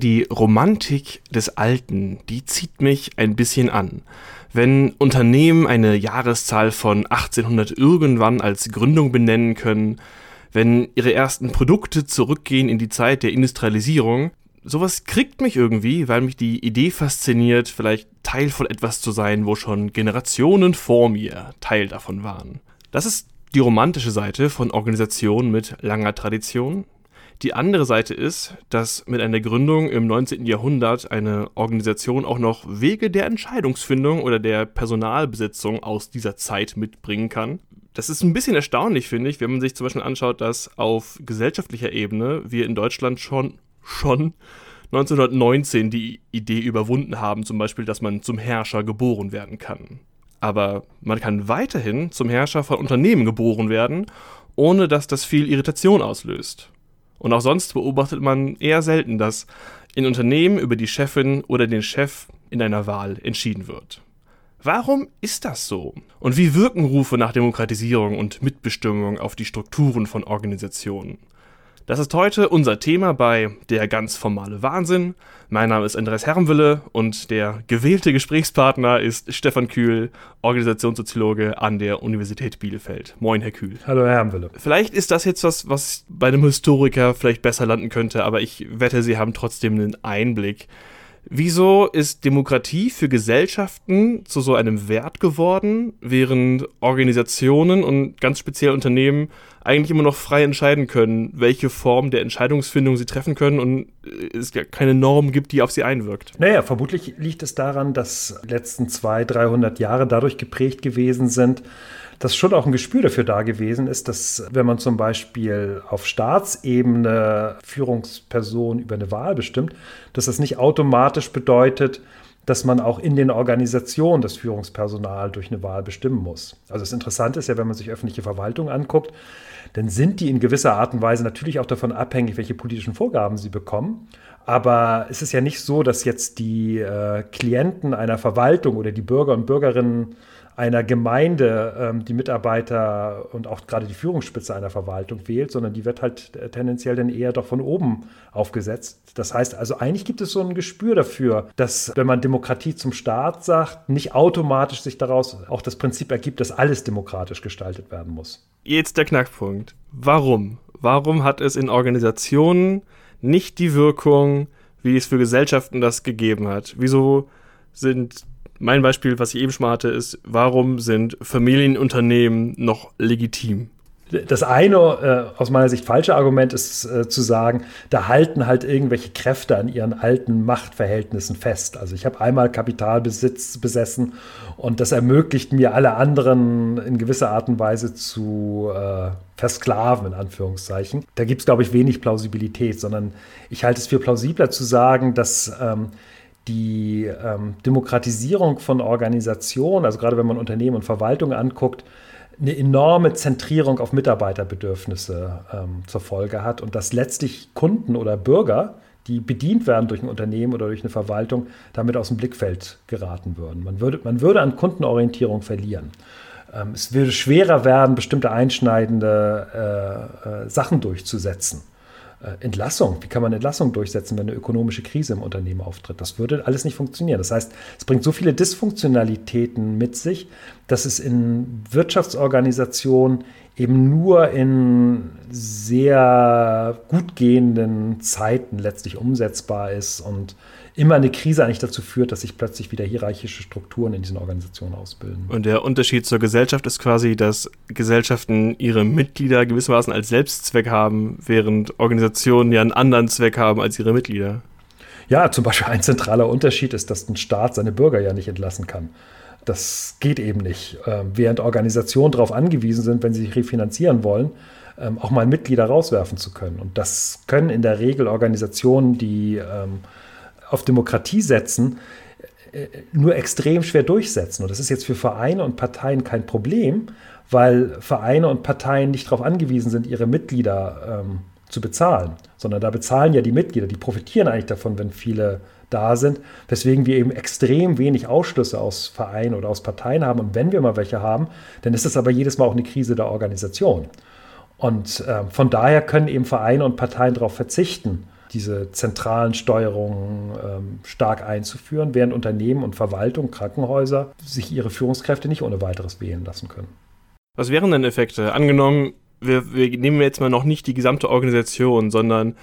Die Romantik des Alten, die zieht mich ein bisschen an. Wenn Unternehmen eine Jahreszahl von 1800 irgendwann als Gründung benennen können, wenn ihre ersten Produkte zurückgehen in die Zeit der Industrialisierung, sowas kriegt mich irgendwie, weil mich die Idee fasziniert, vielleicht Teil von etwas zu sein, wo schon Generationen vor mir Teil davon waren. Das ist die romantische Seite von Organisationen mit langer Tradition. Die andere Seite ist, dass mit einer Gründung im 19. Jahrhundert eine Organisation auch noch Wege der Entscheidungsfindung oder der Personalbesitzung aus dieser Zeit mitbringen kann. Das ist ein bisschen erstaunlich, finde ich, wenn man sich zum Beispiel anschaut, dass auf gesellschaftlicher Ebene wir in Deutschland schon schon 1919 die Idee überwunden haben, zum Beispiel, dass man zum Herrscher geboren werden kann. Aber man kann weiterhin zum Herrscher von Unternehmen geboren werden, ohne dass das viel Irritation auslöst. Und auch sonst beobachtet man eher selten, dass in Unternehmen über die Chefin oder den Chef in einer Wahl entschieden wird. Warum ist das so? Und wie wirken Rufe nach Demokratisierung und Mitbestimmung auf die Strukturen von Organisationen? Das ist heute unser Thema bei Der ganz formale Wahnsinn. Mein Name ist Andreas Herrenwille und der gewählte Gesprächspartner ist Stefan Kühl, Organisationssoziologe an der Universität Bielefeld. Moin, Herr Kühl. Hallo, Herr Herrenwille. Vielleicht ist das jetzt was, was bei einem Historiker vielleicht besser landen könnte, aber ich wette, Sie haben trotzdem einen Einblick. Wieso ist Demokratie für Gesellschaften zu so einem Wert geworden, während Organisationen und ganz speziell Unternehmen eigentlich immer noch frei entscheiden können, welche Form der Entscheidungsfindung sie treffen können und es keine Norm gibt, die auf sie einwirkt. Naja, vermutlich liegt es daran, dass die letzten 200, 300 Jahre dadurch geprägt gewesen sind, dass schon auch ein Gespür dafür da gewesen ist, dass wenn man zum Beispiel auf Staatsebene Führungspersonen über eine Wahl bestimmt, dass das nicht automatisch bedeutet, dass man auch in den Organisationen das Führungspersonal durch eine Wahl bestimmen muss. Also das Interessante ist ja, wenn man sich öffentliche Verwaltung anguckt, dann sind die in gewisser Art und Weise natürlich auch davon abhängig, welche politischen Vorgaben sie bekommen. Aber es ist ja nicht so, dass jetzt die äh, Klienten einer Verwaltung oder die Bürger und Bürgerinnen einer Gemeinde ähm, die Mitarbeiter und auch gerade die Führungsspitze einer Verwaltung wählt, sondern die wird halt tendenziell dann eher doch von oben aufgesetzt. Das heißt also, eigentlich gibt es so ein Gespür dafür, dass wenn man Demokratie zum Staat sagt, nicht automatisch sich daraus auch das Prinzip ergibt, dass alles demokratisch gestaltet werden muss. Jetzt der Knackpunkt. Warum? Warum hat es in Organisationen nicht die Wirkung, wie es für Gesellschaften das gegeben hat? Wieso sind mein Beispiel, was ich eben schon mal hatte, ist, warum sind Familienunternehmen noch legitim? Das eine, äh, aus meiner Sicht falsche Argument ist äh, zu sagen, da halten halt irgendwelche Kräfte an ihren alten Machtverhältnissen fest. Also ich habe einmal Kapitalbesitz besessen und das ermöglicht mir, alle anderen in gewisser Art und Weise zu äh, versklaven, in Anführungszeichen. Da gibt es, glaube ich, wenig Plausibilität, sondern ich halte es für plausibler zu sagen, dass ähm, die ähm, Demokratisierung von Organisationen, also gerade wenn man Unternehmen und Verwaltung anguckt, eine enorme Zentrierung auf Mitarbeiterbedürfnisse ähm, zur Folge hat und dass letztlich Kunden oder Bürger, die bedient werden durch ein Unternehmen oder durch eine Verwaltung, damit aus dem Blickfeld geraten würden. Man würde, man würde an Kundenorientierung verlieren. Ähm, es würde schwerer werden, bestimmte einschneidende äh, äh, Sachen durchzusetzen. Äh, Entlassung. Wie kann man Entlassung durchsetzen, wenn eine ökonomische Krise im Unternehmen auftritt? Das würde alles nicht funktionieren. Das heißt, es bringt so viele Dysfunktionalitäten mit sich, dass es in Wirtschaftsorganisationen eben nur in sehr gut gehenden Zeiten letztlich umsetzbar ist und immer eine Krise eigentlich dazu führt, dass sich plötzlich wieder hierarchische Strukturen in diesen Organisationen ausbilden. Und der Unterschied zur Gesellschaft ist quasi, dass Gesellschaften ihre Mitglieder gewissermaßen als Selbstzweck haben, während Organisationen ja einen anderen Zweck haben als ihre Mitglieder. Ja, zum Beispiel ein zentraler Unterschied ist, dass ein Staat seine Bürger ja nicht entlassen kann. Das geht eben nicht. Ähm, während Organisationen darauf angewiesen sind, wenn sie sich refinanzieren wollen, ähm, auch mal Mitglieder rauswerfen zu können. Und das können in der Regel Organisationen, die ähm, auf Demokratie setzen, äh, nur extrem schwer durchsetzen. Und das ist jetzt für Vereine und Parteien kein Problem, weil Vereine und Parteien nicht darauf angewiesen sind, ihre Mitglieder ähm, zu bezahlen, sondern da bezahlen ja die Mitglieder, die profitieren eigentlich davon, wenn viele da sind, weswegen wir eben extrem wenig Ausschlüsse aus Vereinen oder aus Parteien haben. Und wenn wir mal welche haben, dann ist es aber jedes Mal auch eine Krise der Organisation. Und äh, von daher können eben Vereine und Parteien darauf verzichten, diese zentralen Steuerungen ähm, stark einzuführen, während Unternehmen und Verwaltung, Krankenhäuser sich ihre Führungskräfte nicht ohne weiteres wählen lassen können. Was wären denn Effekte? Angenommen, wir, wir nehmen jetzt mal noch nicht die gesamte Organisation, sondern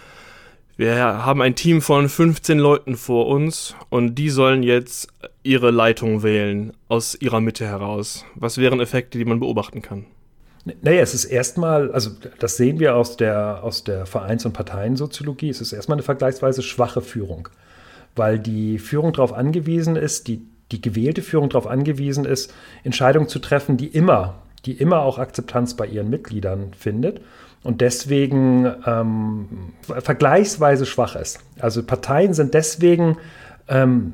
wir haben ein Team von 15 Leuten vor uns und die sollen jetzt ihre Leitung wählen aus ihrer Mitte heraus. Was wären Effekte, die man beobachten kann? Naja, es ist erstmal, also das sehen wir aus der, aus der Vereins- und Parteiensoziologie, es ist erstmal eine vergleichsweise schwache Führung, weil die Führung darauf angewiesen ist, die, die gewählte Führung darauf angewiesen ist, Entscheidungen zu treffen, die immer, die immer auch Akzeptanz bei ihren Mitgliedern findet und deswegen ähm, vergleichsweise schwach ist. Also Parteien sind deswegen ähm,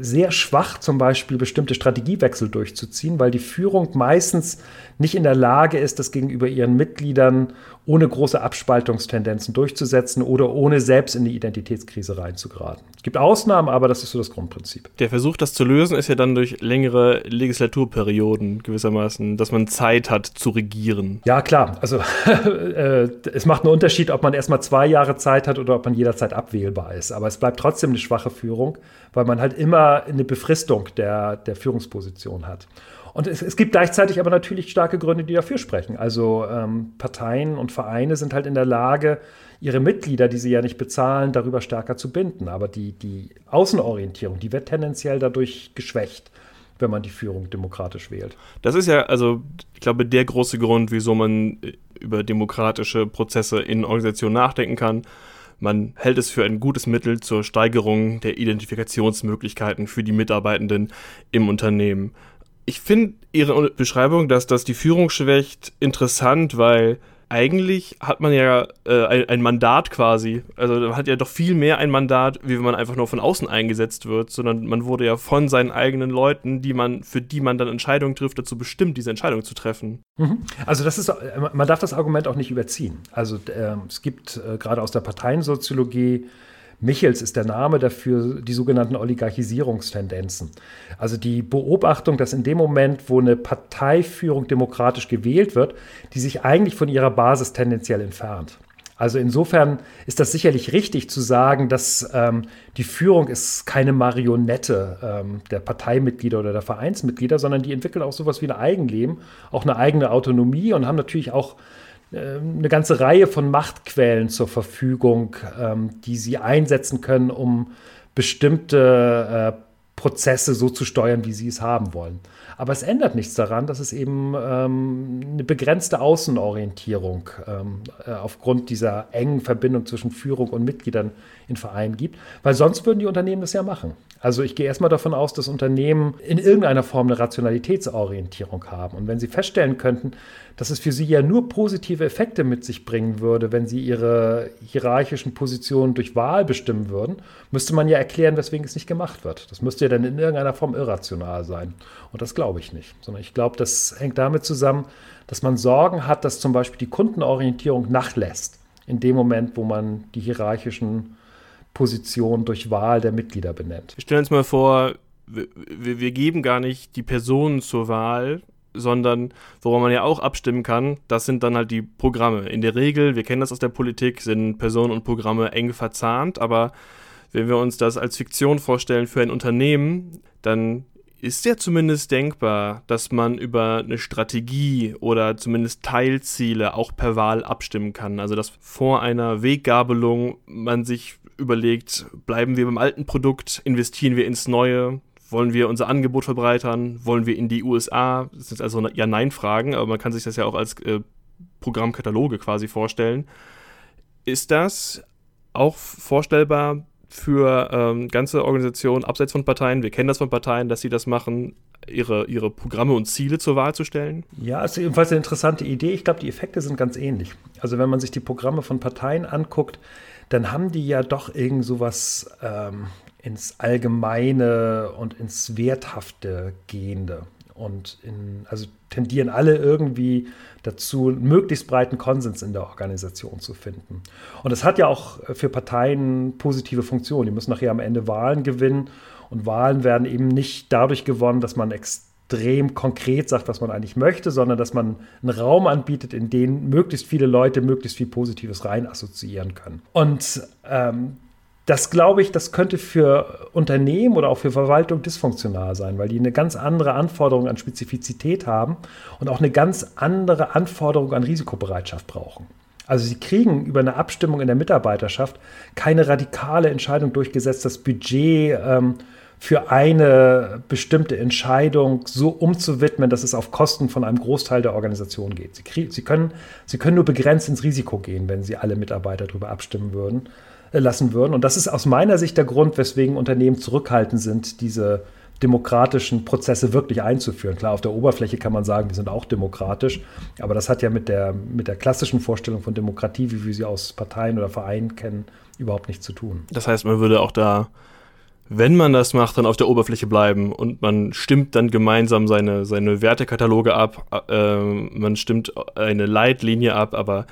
sehr schwach, zum Beispiel bestimmte Strategiewechsel durchzuziehen, weil die Führung meistens nicht in der Lage ist, das gegenüber ihren Mitgliedern ohne große Abspaltungstendenzen durchzusetzen oder ohne selbst in die Identitätskrise reinzugeraten. Es gibt Ausnahmen, aber das ist so das Grundprinzip. Der Versuch, das zu lösen, ist ja dann durch längere Legislaturperioden gewissermaßen, dass man Zeit hat zu regieren. Ja, klar. Also äh, es macht einen Unterschied, ob man erstmal zwei Jahre Zeit hat oder ob man jederzeit abwählbar ist. Aber es bleibt trotzdem eine schwache Führung, weil man halt immer eine Befristung der, der Führungsposition hat. Und es, es, gibt gleichzeitig aber natürlich starke Gründe, die dafür sprechen. Also ähm, Parteien und Vereine sind halt in der Lage, ihre Mitglieder, die sie ja nicht bezahlen, darüber stärker zu binden. Aber die, die Außenorientierung, die wird tendenziell dadurch geschwächt wenn man die Führung demokratisch wählt. Das ist ja, also ich glaube, der große Grund, wieso man äh, über demokratische Prozesse in Organisationen nachdenken kann. Man hält es für ein gutes Mittel zur Steigerung der Identifikationsmöglichkeiten für die Mitarbeitenden im Unternehmen ich finde Ihre Beschreibung, dass das die Führung schwächt, interessant, weil eigentlich hat man ja äh, ein, ein, Mandat quasi. Also man hat ja doch viel mehr ein Mandat, wie wenn man einfach nur von außen eingesetzt wird, sondern man wurde ja von seinen eigenen Leuten, die man, für die man dann Entscheidungen trifft, dazu bestimmt, diese Entscheidung zu treffen. Mhm. Also das ist, man darf das Argument auch nicht überziehen. Also äh, es gibt äh, gerade aus der Parteiensoziologie Michels ist der Name dafür, die sogenannten Oligarchisierungstendenzen. Also die Beobachtung, dass in dem Moment, wo eine Parteiführung demokratisch gewählt wird, die sich eigentlich von ihrer Basis tendenziell entfernt. Also insofern ist das sicherlich richtig zu sagen, dass ähm, die Führung ist keine Marionette ähm, der Parteimitglieder oder der Vereinsmitglieder, sondern die entwickeln auch sowas wie ein Eigenleben, auch eine eigene Autonomie und haben natürlich auch eine ganze Reihe von Machtquellen zur Verfügung, ähm, die sie einsetzen können, um bestimmte äh, Prozesse so zu steuern, wie sie es haben wollen. Aber es ändert nichts daran, dass es eben ähm, eine begrenzte Außenorientierung ähm, äh, aufgrund dieser engen Verbindung zwischen Führung und Mitgliedern in Vereinen gibt, weil sonst würden die Unternehmen das ja machen. Also ich gehe erstmal davon aus, dass Unternehmen in irgendeiner Form eine Rationalitätsorientierung haben. Und wenn sie feststellen könnten, dass es für sie ja nur positive Effekte mit sich bringen würde, wenn sie ihre hierarchischen Positionen durch Wahl bestimmen würden, müsste man ja erklären, weswegen es nicht gemacht wird. Das müsste ja dann in irgendeiner Form irrational sein. Und das glaube ich nicht. Sondern ich glaube, das hängt damit zusammen, dass man Sorgen hat, dass zum Beispiel die Kundenorientierung nachlässt. In dem Moment, wo man die hierarchischen Position durch Wahl der Mitglieder benennt. Stellen uns mal vor, wir, wir geben gar nicht die Personen zur Wahl, sondern woran man ja auch abstimmen kann, das sind dann halt die Programme. In der Regel, wir kennen das aus der Politik, sind Personen und Programme eng verzahnt, aber wenn wir uns das als Fiktion vorstellen für ein Unternehmen, dann ist ja zumindest denkbar, dass man über eine Strategie oder zumindest Teilziele auch per Wahl abstimmen kann. Also dass vor einer Weggabelung man sich überlegt, bleiben wir beim alten Produkt, investieren wir ins neue, wollen wir unser Angebot verbreitern, wollen wir in die USA? Das sind also Ja-Nein-Fragen, aber man kann sich das ja auch als äh, Programmkataloge quasi vorstellen. Ist das auch vorstellbar für ähm, ganze Organisationen abseits von Parteien? Wir kennen das von Parteien, dass sie das machen, ihre, ihre Programme und Ziele zur Wahl zu stellen? Ja, ist jedenfalls eine interessante Idee. Ich glaube, die Effekte sind ganz ähnlich. Also wenn man sich die Programme von Parteien anguckt, dann haben die ja doch irgend sowas ähm, ins Allgemeine und ins Werthafte gehende. Und in, also tendieren alle irgendwie dazu, möglichst breiten Konsens in der Organisation zu finden. Und das hat ja auch für Parteien positive Funktionen. Die müssen nachher am Ende Wahlen gewinnen. Und Wahlen werden eben nicht dadurch gewonnen, dass man extrem extrem konkret sagt, was man eigentlich möchte, sondern dass man einen Raum anbietet, in den möglichst viele Leute möglichst viel Positives rein assoziieren können. Und ähm, das glaube ich, das könnte für Unternehmen oder auch für Verwaltung dysfunktional sein, weil die eine ganz andere Anforderung an Spezifizität haben und auch eine ganz andere Anforderung an Risikobereitschaft brauchen. Also sie kriegen über eine Abstimmung in der Mitarbeiterschaft keine radikale Entscheidung durchgesetzt, das Budget ähm, für eine bestimmte Entscheidung so umzuwidmen, dass es auf Kosten von einem Großteil der Organisation geht. Sie, sie, können, sie können nur begrenzt ins Risiko gehen, wenn sie alle Mitarbeiter darüber abstimmen würden lassen würden. Und das ist aus meiner Sicht der Grund, weswegen Unternehmen zurückhaltend sind, diese demokratischen Prozesse wirklich einzuführen. Klar, auf der Oberfläche kann man sagen, wir sind auch demokratisch, aber das hat ja mit der, mit der klassischen Vorstellung von Demokratie, wie wir sie aus Parteien oder Vereinen kennen, überhaupt nichts zu tun. Das heißt, man würde auch da, wenn man das macht, dann auf der Oberfläche bleiben und man stimmt dann gemeinsam seine, seine Wertekataloge ab, äh, man stimmt eine Leitlinie ab, aber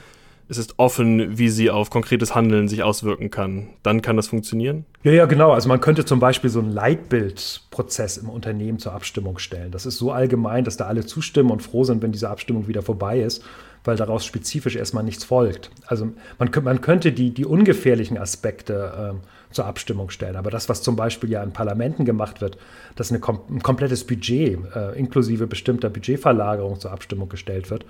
es ist offen, wie sie auf konkretes Handeln sich auswirken kann. Dann kann das funktionieren? Ja, ja, genau. Also man könnte zum Beispiel so einen Leitbildprozess im Unternehmen zur Abstimmung stellen. Das ist so allgemein, dass da alle zustimmen und froh sind, wenn diese Abstimmung wieder vorbei ist, weil daraus spezifisch erstmal nichts folgt. Also man, man könnte die, die ungefährlichen Aspekte äh, zur Abstimmung stellen. Aber das, was zum Beispiel ja in Parlamenten gemacht wird, dass eine, ein komplettes Budget äh, inklusive bestimmter Budgetverlagerung zur Abstimmung gestellt wird,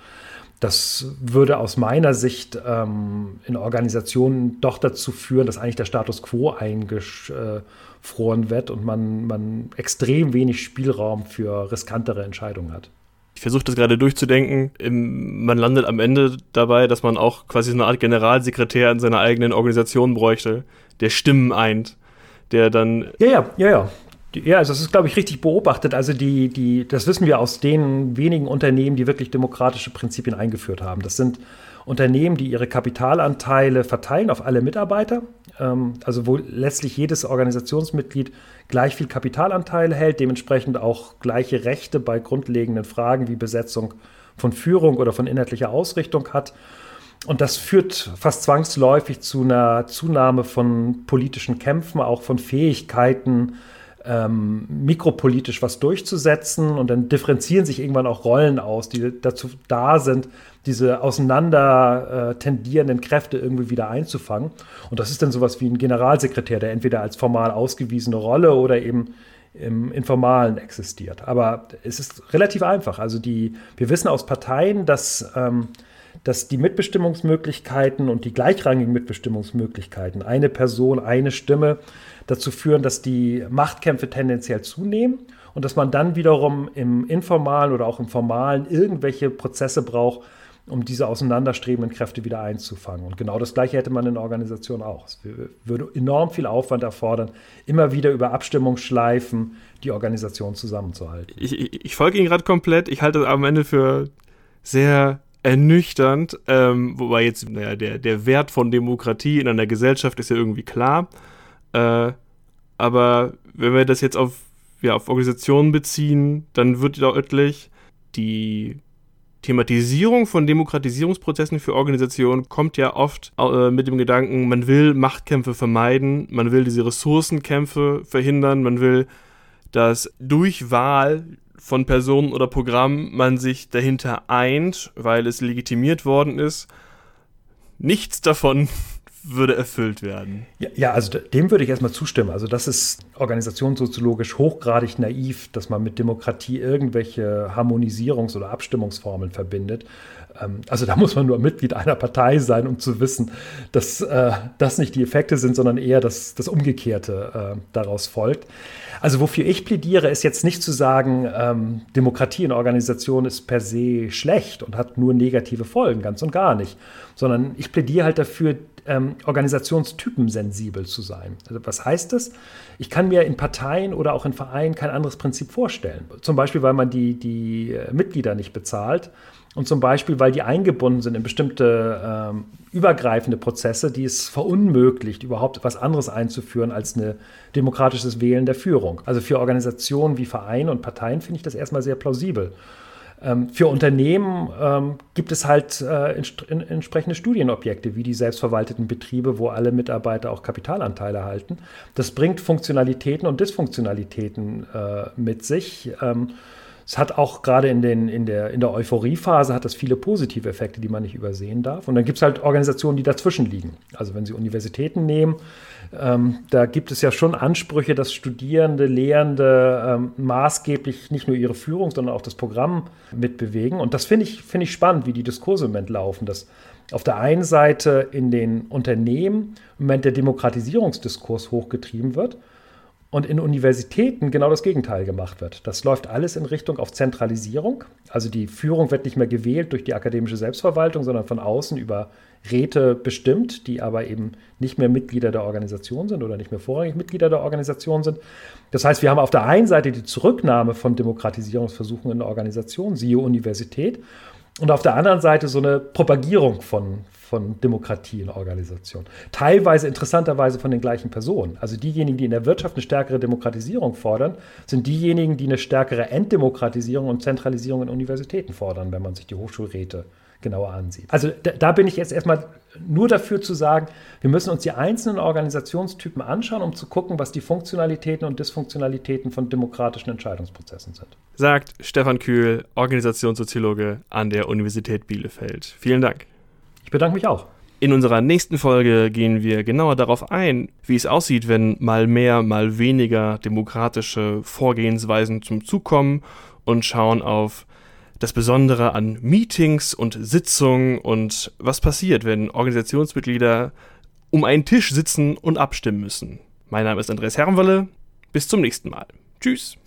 das würde aus meiner Sicht ähm, in Organisationen doch dazu führen, dass eigentlich der Status quo eingefroren wird und man, man extrem wenig Spielraum für riskantere Entscheidungen hat. Ich versuche das gerade durchzudenken. Man landet am Ende dabei, dass man auch quasi so eine Art Generalsekretär in seiner eigenen Organisation bräuchte, der Stimmen eint, der dann. Ja, ja, ja, ja. Ja, also das ist, glaube ich, richtig beobachtet. Also die, die, das wissen wir aus den wenigen Unternehmen, die wirklich demokratische Prinzipien eingeführt haben. Das sind Unternehmen, die ihre Kapitalanteile verteilen auf alle Mitarbeiter, also wo letztlich jedes Organisationsmitglied gleich viel Kapitalanteile hält, dementsprechend auch gleiche Rechte bei grundlegenden Fragen wie Besetzung von Führung oder von inhaltlicher Ausrichtung hat. Und das führt fast zwangsläufig zu einer Zunahme von politischen Kämpfen, auch von Fähigkeiten, ähm, mikropolitisch was durchzusetzen und dann differenzieren sich irgendwann auch Rollen aus, die dazu da sind, diese auseinander äh, tendierenden Kräfte irgendwie wieder einzufangen. Und das ist dann sowas wie ein Generalsekretär, der entweder als formal ausgewiesene Rolle oder eben im Informalen existiert. Aber es ist relativ einfach. Also die, wir wissen aus Parteien, dass ähm, dass die Mitbestimmungsmöglichkeiten und die gleichrangigen Mitbestimmungsmöglichkeiten, eine Person, eine Stimme, dazu führen, dass die Machtkämpfe tendenziell zunehmen und dass man dann wiederum im informalen oder auch im formalen irgendwelche Prozesse braucht, um diese auseinanderstrebenden Kräfte wieder einzufangen. Und genau das Gleiche hätte man in der Organisation auch. Es würde enorm viel Aufwand erfordern, immer wieder über Abstimmungsschleifen die Organisation zusammenzuhalten. Ich, ich, ich folge Ihnen gerade komplett. Ich halte das am Ende für sehr ernüchternd, ähm, wobei jetzt naja, der, der Wert von Demokratie in einer Gesellschaft ist ja irgendwie klar. Äh, aber wenn wir das jetzt auf, ja, auf Organisationen beziehen, dann wird deutlich, die Thematisierung von Demokratisierungsprozessen für Organisationen kommt ja oft äh, mit dem Gedanken, man will Machtkämpfe vermeiden, man will diese Ressourcenkämpfe verhindern, man will, dass durch Wahl von Personen oder Programmen man sich dahinter eint, weil es legitimiert worden ist. Nichts davon würde erfüllt werden. Ja, ja, also dem würde ich erstmal zustimmen. Also das ist organisationssoziologisch hochgradig naiv, dass man mit Demokratie irgendwelche Harmonisierungs- oder Abstimmungsformeln verbindet. Ähm, also da muss man nur Mitglied einer Partei sein, um zu wissen, dass äh, das nicht die Effekte sind, sondern eher das, das Umgekehrte äh, daraus folgt. Also wofür ich plädiere, ist jetzt nicht zu sagen, ähm, Demokratie in Organisationen ist per se schlecht und hat nur negative Folgen, ganz und gar nicht, sondern ich plädiere halt dafür, ähm, Organisationstypen sensibel zu sein. Also was heißt das? Ich kann mir in Parteien oder auch in Vereinen kein anderes Prinzip vorstellen. Zum Beispiel, weil man die, die äh, Mitglieder nicht bezahlt und zum Beispiel, weil die eingebunden sind in bestimmte ähm, übergreifende Prozesse, die es verunmöglicht, überhaupt etwas anderes einzuführen als ein demokratisches Wählen der Führung. Also für Organisationen wie Vereine und Parteien finde ich das erstmal sehr plausibel. Ähm, für Unternehmen ähm, gibt es halt äh, entsprechende Studienobjekte, wie die selbstverwalteten Betriebe, wo alle Mitarbeiter auch Kapitalanteile erhalten. Das bringt Funktionalitäten und Dysfunktionalitäten äh, mit sich. Ähm, Es hat auch gerade in, den, in, der, in der Euphoriephase hat das viele positive Effekte, die man nicht übersehen darf. Und dann gibt es halt Organisationen, die dazwischen liegen. Also wenn Sie Universitäten nehmen, ähm, da gibt es ja schon Ansprüche, dass Studierende, Lehrende ähm, maßgeblich nicht nur ihre Führung, sondern auch das Programm mitbewegen. Und das finde ich, find ich spannend, wie die Diskurse im Moment laufen. Dass auf der einen Seite in den Unternehmen im Moment der Demokratisierungsdiskurs hochgetrieben wird und in Universitäten genau das Gegenteil gemacht wird. Das läuft alles in Richtung auf Zentralisierung. Also die Führung wird nicht mehr gewählt durch die akademische Selbstverwaltung, sondern von außen über Räte bestimmt, die aber eben nicht mehr Mitglieder der Organisation sind oder nicht mehr vorrangig Mitglieder der Organisation sind. Das heißt, wir haben auf der einen Seite die Zurücknahme von Demokratisierungsversuchen in der Organisation, siehe Universität, und auf der anderen Seite so eine Propagierung von, von Demokratie in Organisationen. Teilweise interessanterweise von den gleichen Personen. Also diejenigen, die in der Wirtschaft eine stärkere Demokratisierung fordern, sind diejenigen, die eine stärkere Entdemokratisierung und Zentralisierung in Universitäten fordern, wenn man sich die Hochschulräte genauer ansieht. Also da, da, bin ich jetzt erstmal nur dafür zu sagen, wir müssen uns die einzelnen Organisationstypen anschauen, um zu gucken, was die Funktionalitäten und Dysfunktionalitäten von demokratischen Entscheidungsprozessen sind. Sagt Stefan Kühl, Organisationssoziologe an der Universität Bielefeld. Vielen Dank. Ich bedanke mich auch. In unserer nächsten Folge gehen wir genauer darauf ein, wie es aussieht, wenn mal mehr, mal weniger demokratische Vorgehensweisen zum Zug kommen und schauen auf das Besondere an Meetings und Sitzungen und was passiert, wenn Organisationsmitglieder um einen Tisch sitzen und abstimmen müssen. Mein Name ist Andreas Herrenwolle. Bis zum nächsten Mal. Tschüss.